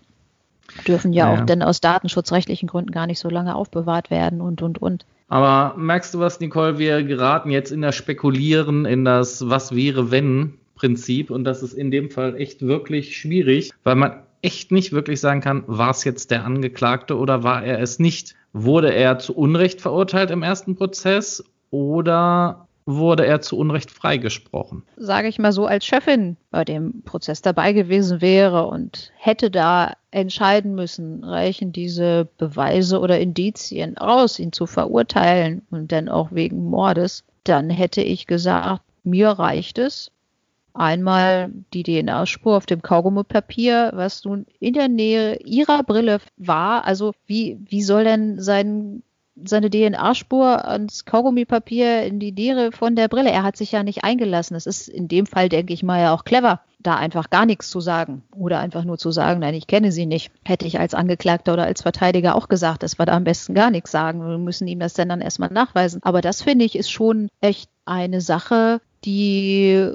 Dürfen ja, ja auch denn aus datenschutzrechtlichen Gründen gar nicht so lange aufbewahrt werden und, und, und. Aber merkst du was, Nicole? Wir geraten jetzt in das Spekulieren, in das Was wäre, wenn Prinzip und das ist in dem Fall echt wirklich schwierig, weil man echt nicht wirklich sagen kann, war es jetzt der Angeklagte oder war er es nicht? Wurde er zu Unrecht verurteilt im ersten Prozess oder wurde er zu Unrecht freigesprochen? Sage ich mal so, als Chefin bei dem Prozess dabei gewesen wäre und hätte da entscheiden müssen, reichen diese Beweise oder Indizien aus, ihn zu verurteilen und dann auch wegen Mordes, dann hätte ich gesagt, mir reicht es, Einmal die DNA-Spur auf dem Kaugummipapier, was nun in der Nähe ihrer Brille war. Also wie, wie soll denn sein, seine DNA-Spur ans Kaugummipapier in die Nähe von der Brille? Er hat sich ja nicht eingelassen. Es ist in dem Fall, denke ich mal, ja auch clever, da einfach gar nichts zu sagen. Oder einfach nur zu sagen, nein, ich kenne sie nicht. Hätte ich als Angeklagter oder als Verteidiger auch gesagt, dass wir da am besten gar nichts sagen. Wir müssen ihm das dann, dann erstmal nachweisen. Aber das finde ich ist schon echt eine Sache, die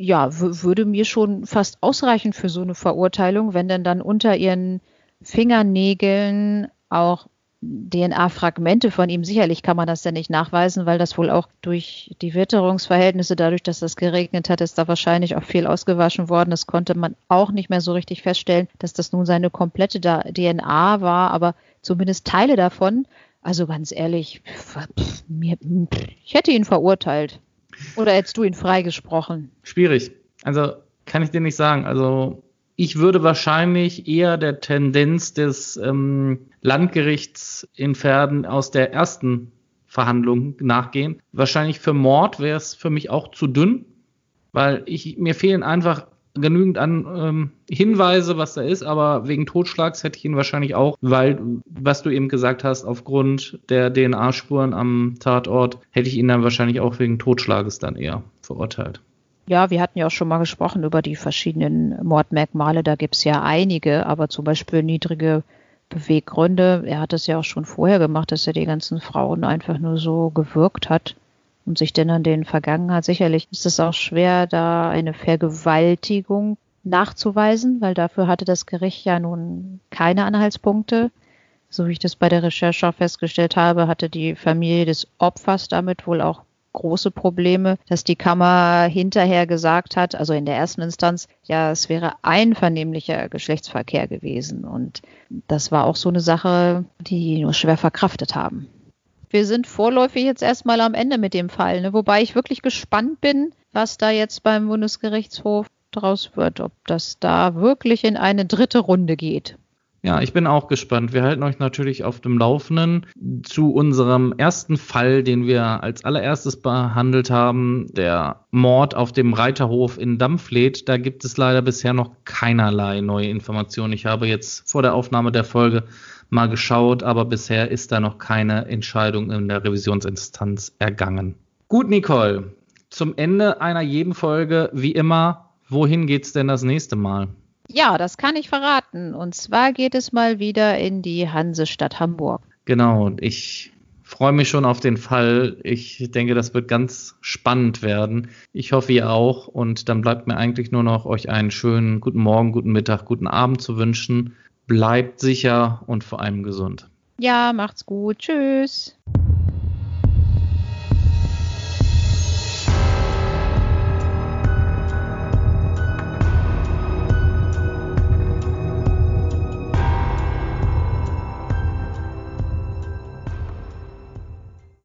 ja, würde mir schon fast ausreichen für so eine Verurteilung, wenn denn dann unter ihren Fingernägeln auch DNA-Fragmente von ihm, sicherlich kann man das ja nicht nachweisen, weil das wohl auch durch die Witterungsverhältnisse, dadurch, dass das geregnet hat, ist da wahrscheinlich auch viel ausgewaschen worden. Das konnte man auch nicht mehr so richtig feststellen, dass das nun seine komplette DNA war, aber zumindest Teile davon. Also ganz ehrlich, ich hätte ihn verurteilt. Oder hättest du ihn freigesprochen? Schwierig. Also kann ich dir nicht sagen. Also ich würde wahrscheinlich eher der Tendenz des ähm, Landgerichts in Pferden aus der ersten Verhandlung nachgehen. Wahrscheinlich für Mord wäre es für mich auch zu dünn, weil ich, mir fehlen einfach genügend an ähm, Hinweise, was da ist, aber wegen Totschlags hätte ich ihn wahrscheinlich auch, weil, was du eben gesagt hast, aufgrund der DNA-Spuren am Tatort, hätte ich ihn dann wahrscheinlich auch wegen Totschlages dann eher verurteilt. Ja, wir hatten ja auch schon mal gesprochen über die verschiedenen Mordmerkmale. Da gibt es ja einige, aber zum Beispiel niedrige Beweggründe. Er hat es ja auch schon vorher gemacht, dass er die ganzen Frauen einfach nur so gewirkt hat und sich denn an den Vergangenheit. Sicherlich ist es auch schwer, da eine Vergewaltigung nachzuweisen, weil dafür hatte das Gericht ja nun keine Anhaltspunkte. So wie ich das bei der Recherche auch festgestellt habe, hatte die Familie des Opfers damit wohl auch große Probleme, dass die Kammer hinterher gesagt hat, also in der ersten Instanz, ja, es wäre einvernehmlicher Geschlechtsverkehr gewesen. Und das war auch so eine Sache, die nur schwer verkraftet haben wir sind vorläufig jetzt erstmal am Ende mit dem Fall, ne? wobei ich wirklich gespannt bin, was da jetzt beim Bundesgerichtshof draus wird, ob das da wirklich in eine dritte Runde geht. Ja, ich bin auch gespannt. Wir halten euch natürlich auf dem Laufenden zu unserem ersten Fall, den wir als allererstes behandelt haben, der Mord auf dem Reiterhof in Dampfled. Da gibt es leider bisher noch keinerlei neue Informationen. Ich habe jetzt vor der Aufnahme der Folge mal geschaut, aber bisher ist da noch keine Entscheidung in der Revisionsinstanz ergangen. Gut, Nicole, zum Ende einer jeden Folge, wie immer, wohin geht's denn das nächste Mal? Ja, das kann ich verraten. Und zwar geht es mal wieder in die Hansestadt Hamburg. Genau, ich freue mich schon auf den Fall. Ich denke, das wird ganz spannend werden. Ich hoffe, ihr auch. Und dann bleibt mir eigentlich nur noch, euch einen schönen guten Morgen, guten Mittag, guten Abend zu wünschen bleibt sicher und vor allem gesund. Ja, macht's gut. Tschüss.